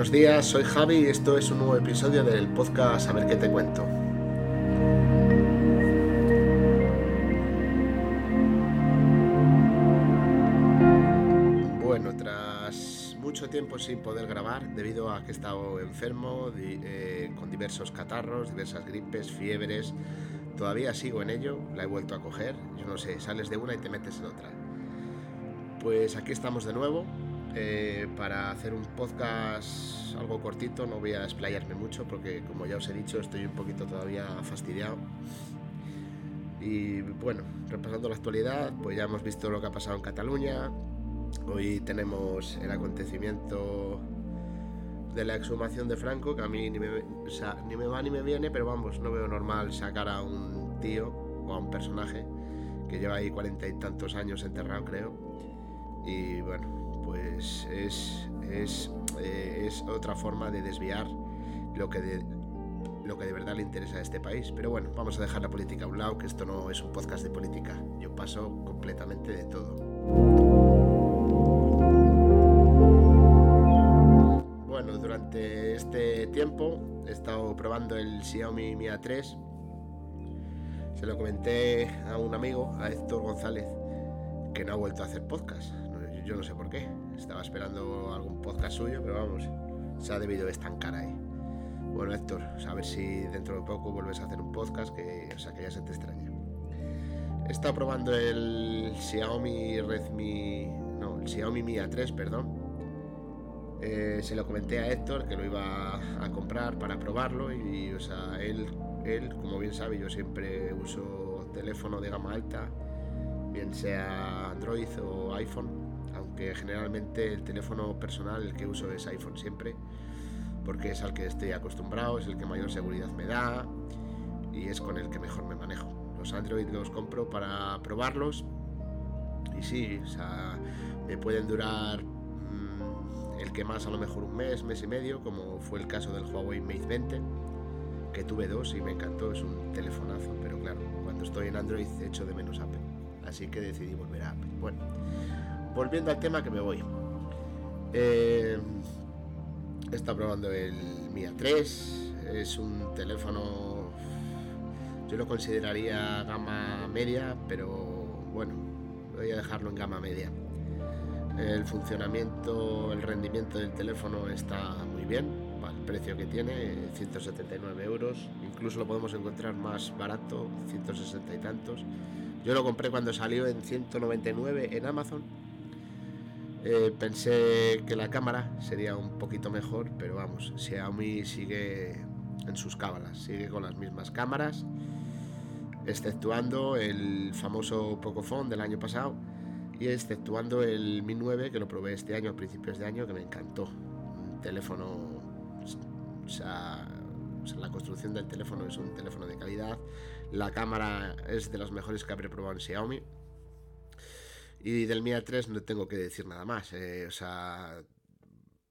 Buenos días, soy Javi y esto es un nuevo episodio del podcast A ver qué te cuento. Bueno, tras mucho tiempo sin poder grabar debido a que he estado enfermo, eh, con diversos catarros, diversas gripes, fiebres, todavía sigo en ello, la he vuelto a coger, yo no sé, sales de una y te metes en otra. Pues aquí estamos de nuevo, eh, para hacer un podcast algo cortito, no voy a explayarme mucho porque como ya os he dicho estoy un poquito todavía fastidiado. Y bueno, repasando la actualidad, pues ya hemos visto lo que ha pasado en Cataluña. Hoy tenemos el acontecimiento de la exhumación de Franco, que a mí ni me, ni me va ni me viene, pero vamos, no veo normal sacar a un tío o a un personaje que lleva ahí cuarenta y tantos años enterrado, creo. Y bueno, pues es, eh, es, otra forma de desviar lo que de, lo que de verdad le interesa a este país. Pero bueno, vamos a dejar la política a un lado, que esto no es un podcast de política. Yo paso completamente de todo. Bueno, durante este tiempo he estado probando el Xiaomi Mi A3. Se lo comenté a un amigo, a Héctor González, que no ha vuelto a hacer podcast yo no sé por qué. Estaba esperando algún podcast suyo, pero vamos, se ha debido estancar ahí. Bueno, Héctor, a ver si dentro de poco vuelves a hacer un podcast que, o sea, que ya se te extraña. He estado probando el Xiaomi Redmi, no, el Xiaomi Mi A3, perdón. Eh, se lo comenté a Héctor que lo iba a comprar para probarlo y, o sea, él, él, como bien sabe, yo siempre uso teléfono de gama alta, bien sea Android o iPhone generalmente el teléfono personal el que uso es iPhone siempre, porque es al que estoy acostumbrado, es el que mayor seguridad me da y es con el que mejor me manejo. Los Android los compro para probarlos y sí, me pueden durar mm, el que más a lo mejor un mes, mes y medio, como fue el caso del Huawei Mate 20, que tuve dos y me encantó, es un telefonazo, pero claro, cuando estoy en Android echo de menos Apple, así que decidí volver a Apple. Bueno, volviendo al tema que me voy. Eh, estado probando el Mi A3. Es un teléfono, yo lo consideraría gama media, pero bueno, voy a dejarlo en gama media. El funcionamiento, el rendimiento del teléfono está muy bien, el precio que tiene, 179 euros. Incluso lo podemos encontrar más barato, 160 y tantos. Yo lo compré cuando salió en 199 en Amazon eh, pensé que la cámara sería un poquito mejor, pero vamos, Xiaomi sigue en sus cábalas, sigue con las mismas cámaras, exceptuando el famoso Pocophone del año pasado y exceptuando el Mi 9 que lo probé este año, a principios de año, que me encantó. Un teléfono, o sea, la construcción del teléfono es un teléfono de calidad, la cámara es de las mejores que habré probado en Xiaomi y del Mi A3 no tengo que decir nada más. Eh, o sea,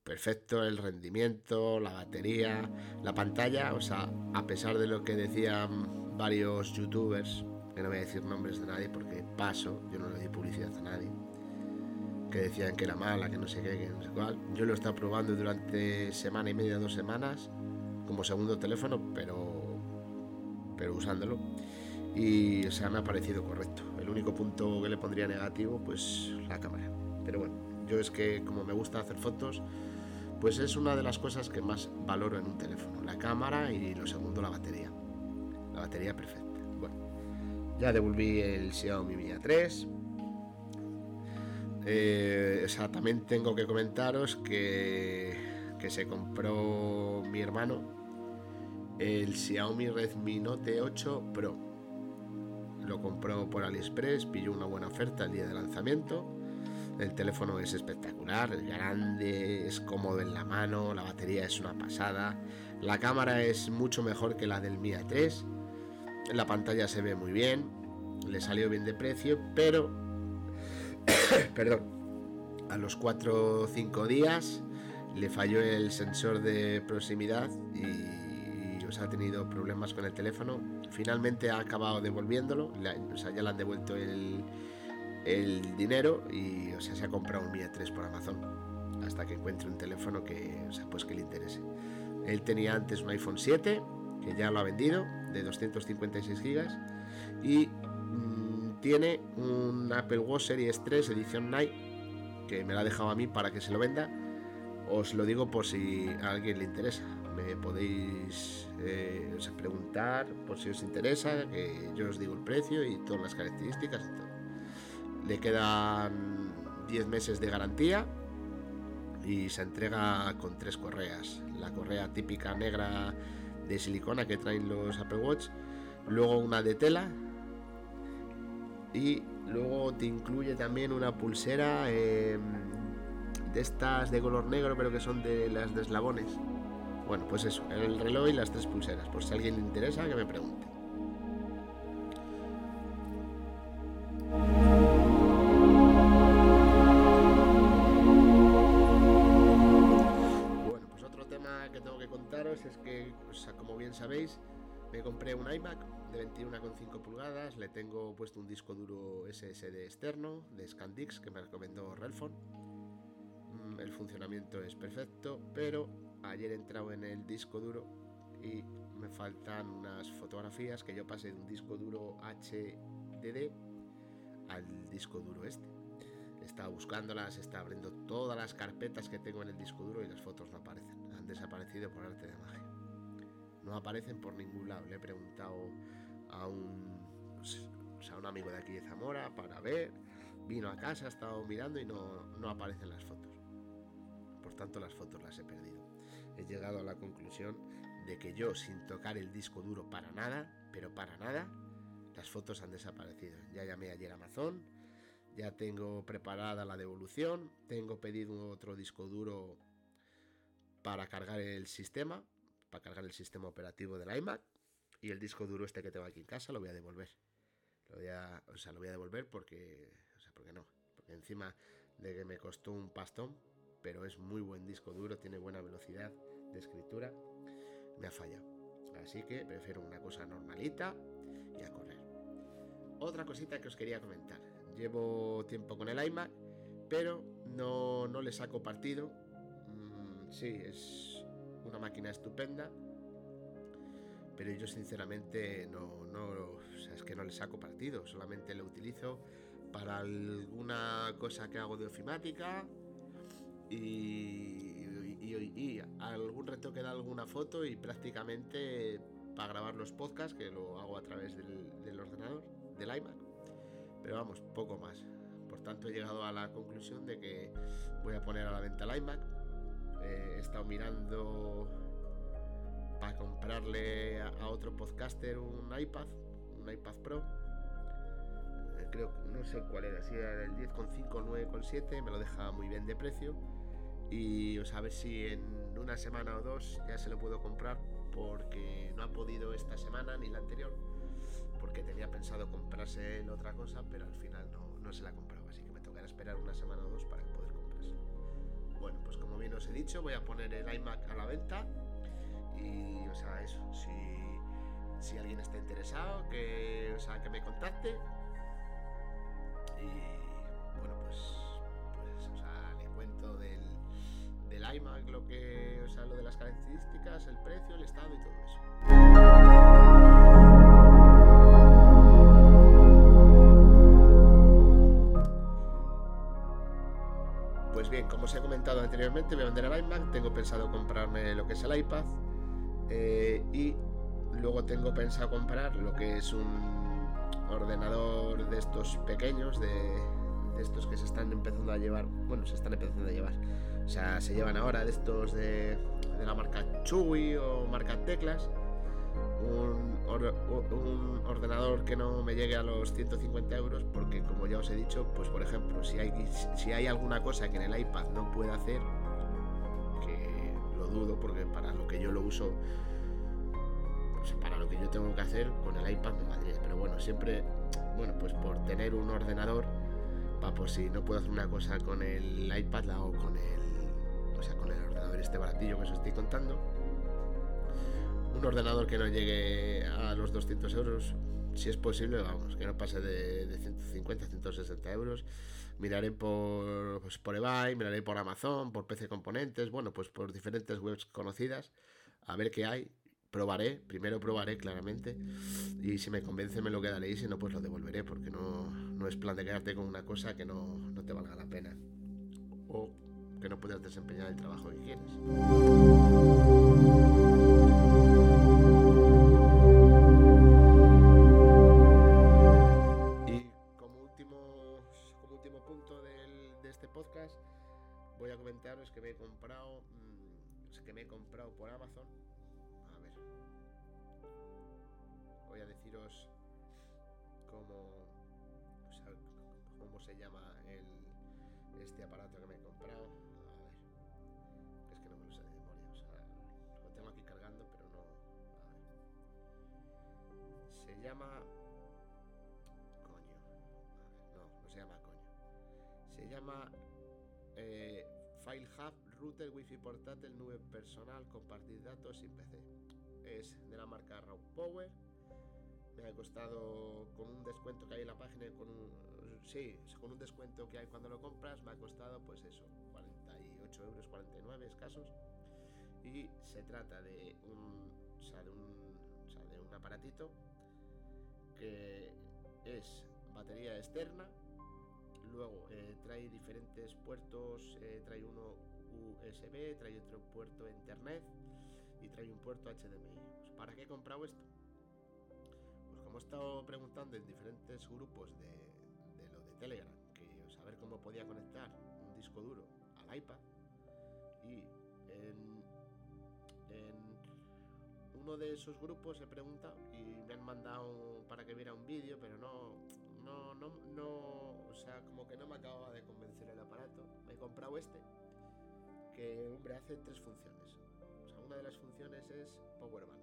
perfecto el rendimiento, la batería, la pantalla. O sea, a pesar de lo que decían varios youtubers, que no voy a decir nombres de nadie porque paso, yo no le di publicidad a nadie, que decían que era mala, que no sé qué, que no sé cuál. Yo lo he estado probando durante semana y media, dos semanas, como segundo teléfono, pero, pero usándolo. Y o sea, me ha parecido correcto el único punto que le pondría negativo, pues la cámara. Pero bueno, yo es que como me gusta hacer fotos, pues es una de las cosas que más valoro en un teléfono, la cámara y lo segundo la batería. La batería perfecta. Bueno, ya devolví el Xiaomi Mi A3. Eh, también tengo que comentaros que, que se compró mi hermano el Xiaomi Redmi Note 8 Pro lo compró por AliExpress, pilló una buena oferta el día de lanzamiento. El teléfono es espectacular, es grande, es cómodo en la mano, la batería es una pasada, la cámara es mucho mejor que la del Mi A3, la pantalla se ve muy bien, le salió bien de precio, pero, perdón, a los 4 o 5 días le falló el sensor de proximidad y ha tenido problemas con el teléfono. Finalmente ha acabado devolviéndolo, o sea, ya le han devuelto el, el dinero y o sea, se ha comprado un Mi 3 por Amazon. hasta que encuentre un teléfono que, o sea, pues que le interese. Él tenía antes un iPhone 7, que ya lo ha vendido, de 256 gigas, y mm, tiene un Apple Watch Series 3 edición Night, que me la ha dejado a mí para que se lo venda. Os lo digo por si a alguien le interesa. Me podéis eh, preguntar por si os interesa, que yo os digo el precio y todas las características. Le quedan 10 meses de garantía y se entrega con tres correas. La correa típica negra de silicona que traen los Apple Watch, luego una de tela y luego te incluye también una pulsera em, de estas de color negro pero que son de las de eslabones. Bueno, pues eso, el reloj y las tres pulseras, por si alguien le interesa que me pregunte. es que, como bien sabéis, me compré un iMac de 21,5 pulgadas, le tengo puesto un disco duro SSD externo de Scandix que me recomendó Relfon. Mm, el funcionamiento es perfecto, pero ayer he entrado en el disco duro y me faltan unas fotografías que yo pasé de un disco duro HDD al disco duro este. Estaba buscándolas, está abriendo todas las carpetas que tengo en el disco duro y las fotos no aparecen desaparecido por arte de magia. No aparecen por ningún lado. Le he preguntado a un, pues, a un amigo de aquí de Zamora para ver. Vino a casa, ha estado mirando y no, no aparecen las fotos. Por tanto, las fotos las he perdido. He llegado a la conclusión de que yo, sin tocar el disco duro para nada, pero para nada, las fotos han desaparecido. Ya llamé ayer a Amazon, ya tengo preparada la devolución, tengo pedido otro disco duro para cargar el sistema, para cargar el sistema operativo del iMac y el disco duro este que tengo aquí en casa lo voy a devolver. O sea, lo voy a devolver porque, o sea, porque no, porque encima de que me costó un pastón, pero es muy buen disco duro, tiene buena velocidad de escritura, me ha fallado. Así que prefiero una cosa normalita y a correr. Otra cosita que os quería comentar. Llevo tiempo con el iMac, pero no, no le saco partido sí, es una máquina estupenda, pero yo sinceramente no, no, es que no le saco partido, solamente lo utilizo para alguna cosa que hago de ofimática y, y, algún retoque de alguna foto y prácticamente para grabar los podcasts, que lo hago a través del, ordenador, del iMac. Pero vamos, poco más. Por tanto, he llegado a la conclusión de que voy a poner a la venta el iMac eh, he estado mirando para comprarle a, otro podcaster un iPad, un iPad Pro. Eh, creo no sé cuál era, si era el 10,5 o 9,7, me lo deja muy bien de precio. Y os a ver si en una semana o dos ya se lo puedo comprar porque no ha podido esta semana ni la anterior porque tenía pensado comprarse otra cosa pero al final no, no se la ha comprado así que me tocará esperar una semana o dos para poder bueno, pues como bien os he dicho, voy a poner el iMac a la venta. Y, o sea, eso, si, alguien está interesado, que, o sea, que me contacte. Y bueno, pues del iMac, lo que, o sea, lo de las características, el precio, el estado y todo eso. como os he comentado anteriormente, voy a vender el iMac, tengo pensado comprarme lo que es el iPad eh, y luego tengo pensado comprar lo que es un ordenador de estos pequeños, de, estos que se están empezando a llevar, bueno, se están empezando a llevar, o sea, se llevan ahora de estos de, la marca Chewy o marca Teclas. Un, ordenador que no me llegue a los 150 euros porque como ya os he dicho pues por ejemplo si hay, si hay alguna cosa que en el iPad no pueda hacer que lo dudo porque para lo que yo lo uso pues para lo que yo tengo que hacer con el iPad me valdría. Pero bueno siempre bueno pues por tener un ordenador para por si no puedo hacer una cosa con el iPad la hago con el este baratillo que os estoy contando un ordenador que no llegue a los 200 euros si es posible, vamos, que no pase de, de 150 160 euros. Miraré por, pues, por eBay, miraré por Amazon, por PC Componentes, bueno, pues por diferentes webs conocidas, a ver qué hay. Probaré, primero probaré claramente, y si me convence me lo quedaré y si no, pues lo devolveré, porque no, no es plan de quedarte con una cosa que no, no te valga la pena. Que no puedas desempeñar el trabajo que quieres. Y como último, como último punto de este podcast, voy a comentaros que me he comprado, mm, que me he comprado por Amazon. A ver, voy a deciros cómo, o cómo se llama el, este aparato que me he comprado. A ver, es que no me lo sé de memoria, lo tengo aquí cargando, pero no. A ver. Se llama. Coño. No, no se llama coño. Se llama eh, File Hub Router Wi-Fi portátil nube personal compartir datos sin PC. Es de la marca Raw Power. Me ha costado con un descuento que hay en la página, con un, sí, con un descuento que hay cuando lo compras, me ha costado pues eso, 48 euros, 49 escasos. Y se trata de un, o sea, de un, o sea, de un aparatito que es batería externa, luego eh, trae diferentes puertos, eh, trae uno USB, trae otro puerto Ethernet y trae un puerto HDMI. Pues, ¿Para qué he comprado esto? Pues como he estado preguntando en diferentes grupos de Telegram, que saber cómo podía conectar un disco duro al iPad y en, uno de esos grupos he preguntado y me han mandado para que viera un vídeo, pero no, no, no, no, o sea, como que no me acababa de convencer el aparato. Me he comprado este, que, hombre, hace tres funciones. O sea, una de las funciones es Power Bank.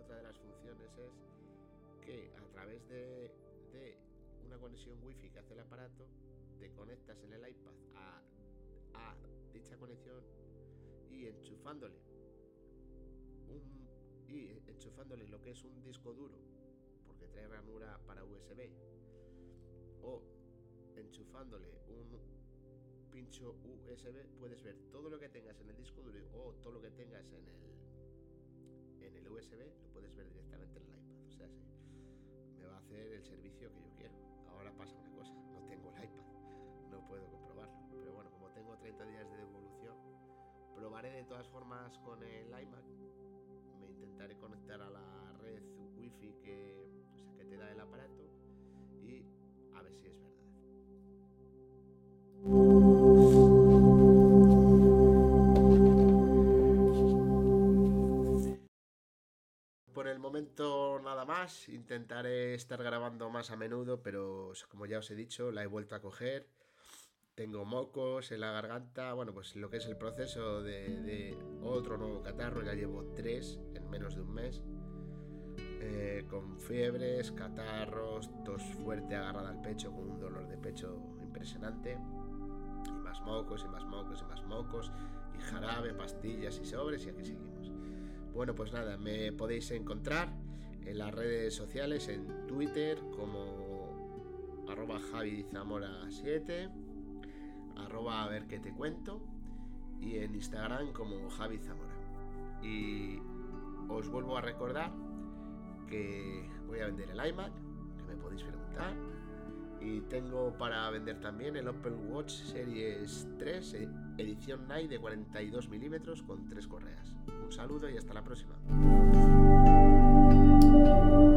Otra de las funciones es que a través de una conexión wifi que hace el aparato, te conectas en el iPad a, dicha conexión y enchufándole un, y enchufándole lo que es un disco duro, porque trae ranura para USB, o enchufándole un pincho USB, puedes ver todo lo que tengas en el disco duro o todo lo que tengas en el en el USB, lo puedes ver directamente en el iPad. O sea, sí, me va a hacer el servicio que yo quiero. Ahora pasa una cosa, no tengo el iPad, no puedo comprobarlo. Pero bueno, como tengo 30 días de devolución, probaré de todas formas con el iMac. Me intentaré conectar a la red wifi que, intentaré estar grabando más a menudo, pero como ya os he dicho, la he vuelto a coger. Tengo mocos en la garganta, bueno, pues lo que es el proceso de, otro nuevo catarro, ya llevo tres en menos de un mes. Eh, con fiebres, catarros, tos fuerte agarrada al pecho, con un dolor de pecho impresionante. Y más mocos, y más mocos, y más mocos, y jarabe, pastillas y sobres, y aquí seguimos. Bueno, pues nada, me podéis encontrar en las redes sociales, en Twitter como arroba Javi Zamora 7, arroba a ver qué te cuento, y en Instagram como Javi Zamora. Y os vuelvo a recordar que voy a vender el iMac, que me podéis preguntar. Y tengo para vender también el Apple Watch Series 3, eh, edición Night de 42 milímetros con tres correas. Un saludo y hasta la próxima. thank you